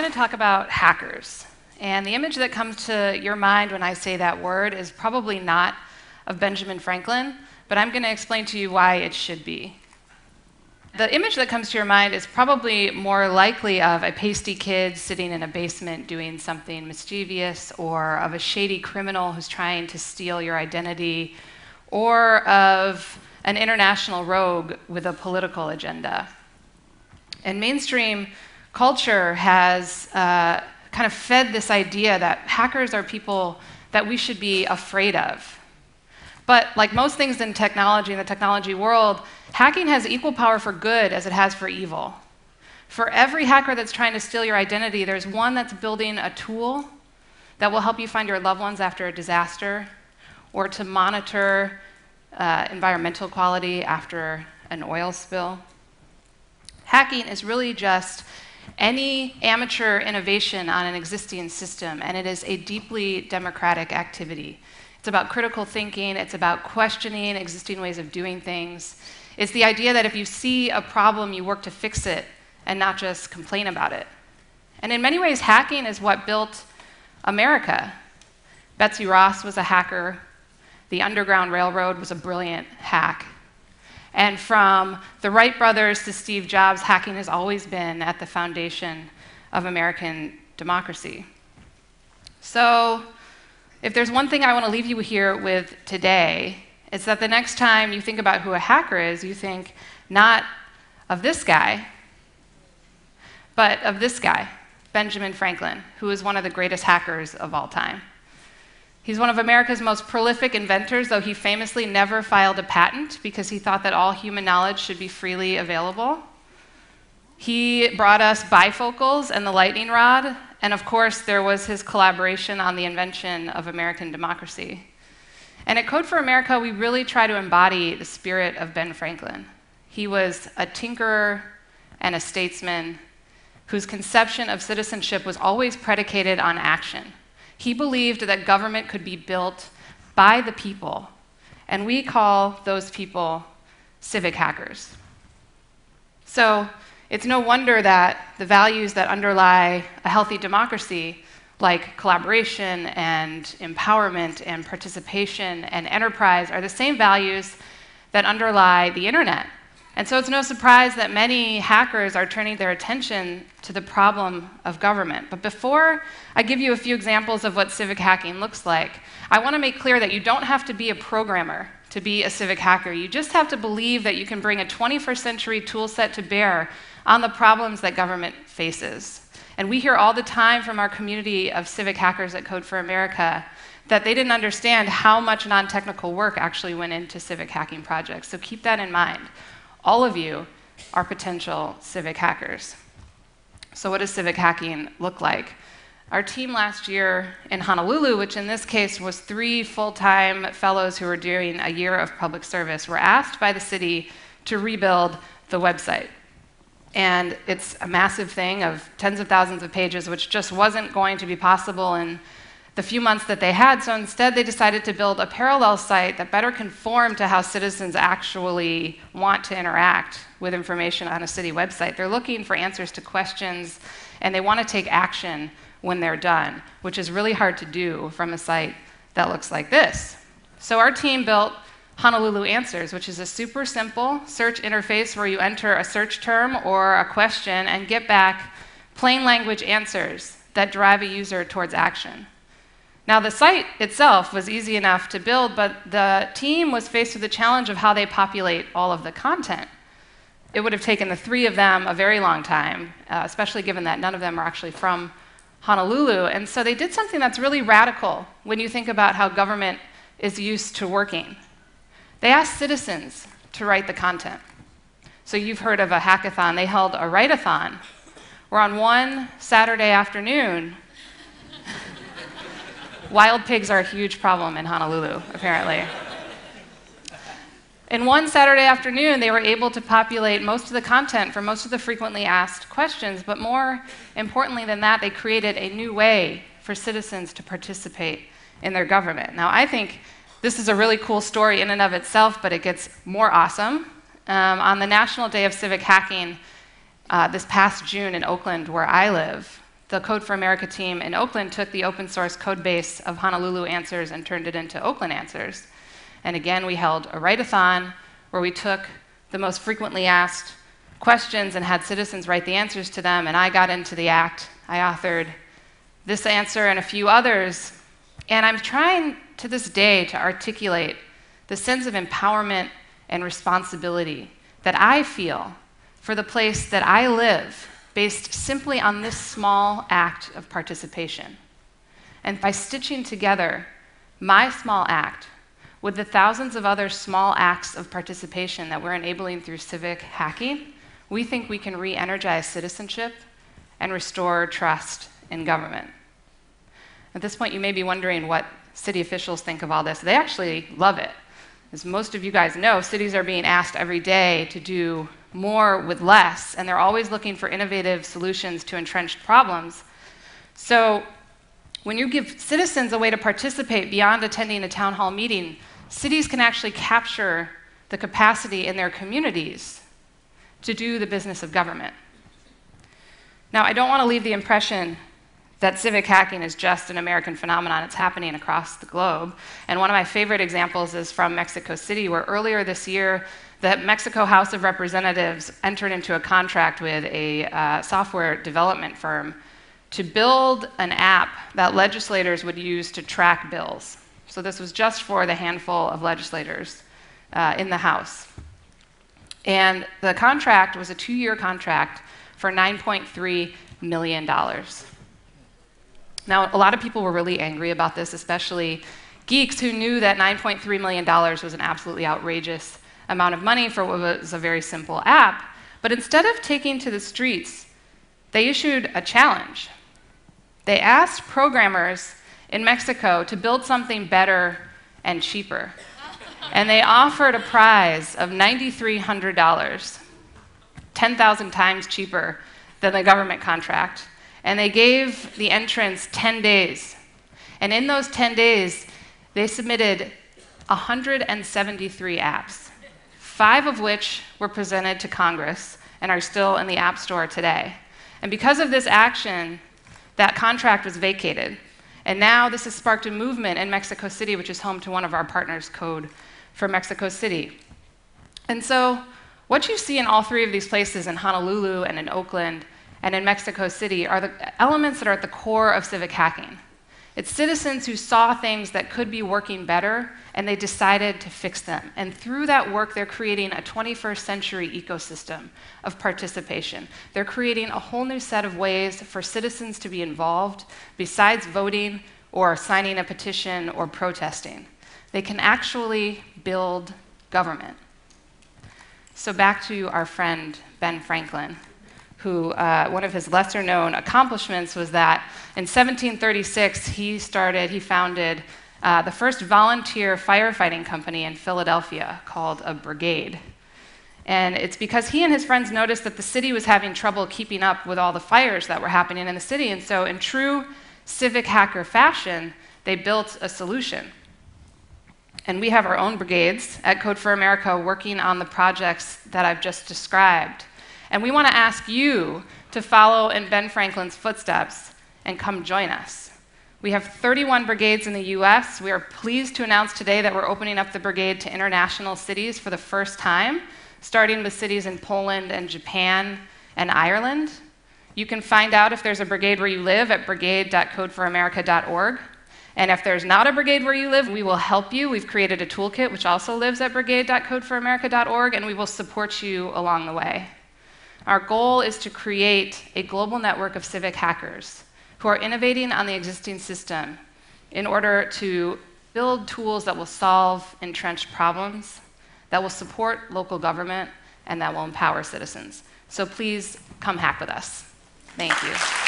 going to talk about hackers. And the image that comes to your mind when I say that word is probably not of Benjamin Franklin, but I'm going to explain to you why it should be. The image that comes to your mind is probably more likely of a pasty kid sitting in a basement doing something mischievous, or of a shady criminal who's trying to steal your identity, or of an international rogue with a political agenda. And mainstream culture has uh, kind of fed this idea that hackers are people that we should be afraid of. But like most things in technology, in the technology world, hacking has equal power for good as it has for evil. For every hacker that's trying to steal your identity, there's one that's building a tool that will help you find your loved ones after a disaster, or to monitor uh, environmental quality after an oil spill. Hacking is really just any amateur innovation on an existing system, and it is a deeply democratic activity. It's about critical thinking, it's about questioning existing ways of doing things. It's the idea that if you see a problem, you work to fix it and not just complain about it. And in many ways, hacking is what built America. Betsy Ross was a hacker, the Underground Railroad was a brilliant hack. And from the Wright brothers to Steve Jobs, hacking has always been at the foundation of American democracy. So, if there's one thing I want to leave you here with today, it's that the next time you think about who a hacker is, you think not of this guy, but of this guy, Benjamin Franklin, who is one of the greatest hackers of all time. He's one of America's most prolific inventors, though he famously never filed a patent because he thought that all human knowledge should be freely available. He brought us bifocals and the lightning rod, and of course, there was his collaboration on the invention of American democracy. And at Code for America, we really try to embody the spirit of Ben Franklin. He was a tinkerer and a statesman whose conception of citizenship was always predicated on action. He believed that government could be built by the people, and we call those people civic hackers. So it's no wonder that the values that underlie a healthy democracy, like collaboration and empowerment and participation and enterprise, are the same values that underlie the internet and so it's no surprise that many hackers are turning their attention to the problem of government. But before I give you a few examples of what civic hacking looks like, I want to make clear that you don't have to be a programmer to be a civic hacker. You just have to believe that you can bring a 21st century tool set to bear on the problems that government faces. And we hear all the time from our community of civic hackers at Code for America that they didn't understand how much non technical work actually went into civic hacking projects. So keep that in mind all of you are potential civic hackers. So, what does civic hacking look like? Our team last year in Honolulu, which in this case was three full time fellows who were doing a year of public service, were asked by the city to rebuild the website. And it's a massive thing of tens of thousands of pages, which just wasn't going to be possible in the few months that they had. So instead, they decided to build a parallel site that better conformed to how citizens actually want to interact with information on a city website. They're looking for answers to questions and they want to take action when they're done, which is really hard to do from a site that looks like this. So our team built Honolulu Answers, which is a super simple search interface where you enter a search term or a question and get back plain language answers that drive a user towards action. Now, the site itself was easy enough to build, but the team was faced with the challenge of how they populate all of the content. It would have taken the three of them a very long time, uh, especially given that none of them are actually from Honolulu. And so they did something that's really radical when you think about how government is used to working. They asked citizens to write the content. So you've heard of a hackathon. They held a write-a-thon, where on one Saturday afternoon, Wild pigs are a huge problem in Honolulu, apparently. In one Saturday afternoon, they were able to populate most of the content for most of the frequently asked questions, but more importantly than that, they created a new way for citizens to participate in their government. Now, I think this is a really cool story in and of itself, but it gets more awesome. Um, on the National Day of Civic Hacking uh, this past June in Oakland, where I live, the Code for America team in Oakland took the open source code base of Honolulu Answers and turned it into Oakland Answers. And again, we held a write-a-thon where we took the most frequently asked questions and had citizens write the answers to them, and I got into the act. I authored this answer and a few others, and I'm trying to this day to articulate the sense of empowerment and responsibility that I feel for the place that I live based simply on this small act of participation. And by stitching together my small act with the thousands of other small acts of participation that we're enabling through civic hacking, we think we can re energize citizenship and restore trust in government. At this point, you may be wondering what city officials think of all this. They actually love it. As most of you guys know, cities are being asked every day to do more with less, and they're always looking for innovative solutions to entrenched problems. So, when you give citizens a way to participate beyond attending a town hall meeting, cities can actually capture the capacity in their communities to do the business of government. Now, I don't want to leave the impression that civic hacking is just an American phenomenon. It's happening across the globe. And one of my favorite examples is from Mexico City, where earlier this year, the Mexico House of Representatives entered into a contract with a uh, software development firm to build an app that legislators would use to track bills. So this was just for the handful of legislators uh, in the House. And the contract was a two year contract for $9.3 million. Now, a lot of people were really angry about this, especially geeks who knew that $9.3 million was an absolutely outrageous amount of money for what was a very simple app. But instead of taking to the streets, they issued a challenge. They asked programmers in Mexico to build something better and cheaper. And they offered a prize of $9,300, 10,000 times cheaper than the government contract and they gave the entrants 10 days. And in those 10 days, they submitted 173 apps, five of which were presented to Congress and are still in the App Store today. And because of this action, that contract was vacated. And now this has sparked a movement in Mexico City, which is home to one of our partners, Code for Mexico City. And so, what you see in all three of these places, in Honolulu and in Oakland, and in Mexico City are the elements that are at the core of civic hacking. It's citizens who saw things that could be working better and they decided to fix them. And through that work, they're creating a 21st century ecosystem of participation. They're creating a whole new set of ways for citizens to be involved besides voting or signing a petition or protesting. They can actually build government. So, back to our friend Ben Franklin who uh, one of his lesser known accomplishments was that in 1736 he started, he founded uh, the first volunteer firefighting company in Philadelphia called a brigade. And it's because he and his friends noticed that the city was having trouble keeping up with all the fires that were happening in the city. And so, in true civic hacker fashion, they built a solution. And we have our own brigades at Code for America working on the projects that I've just described. And we want to ask you to follow in Ben Franklin's footsteps and come join us. We have 31 brigades in the US. We are pleased to announce today that we're opening up the brigade to international cities for the first time, starting with cities in Poland and Japan and Ireland. You can find out if there's a brigade where you live at brigade.codeforamerica.org. And if there's not a brigade where you live, we will help you. We've created a toolkit which also lives at brigade.codeforamerica.org, and we will support you along the way. Our goal is to create a global network of civic hackers who are innovating on the existing system in order to build tools that will solve entrenched problems, that will support local government, and that will empower citizens. So please come hack with us. Thank you.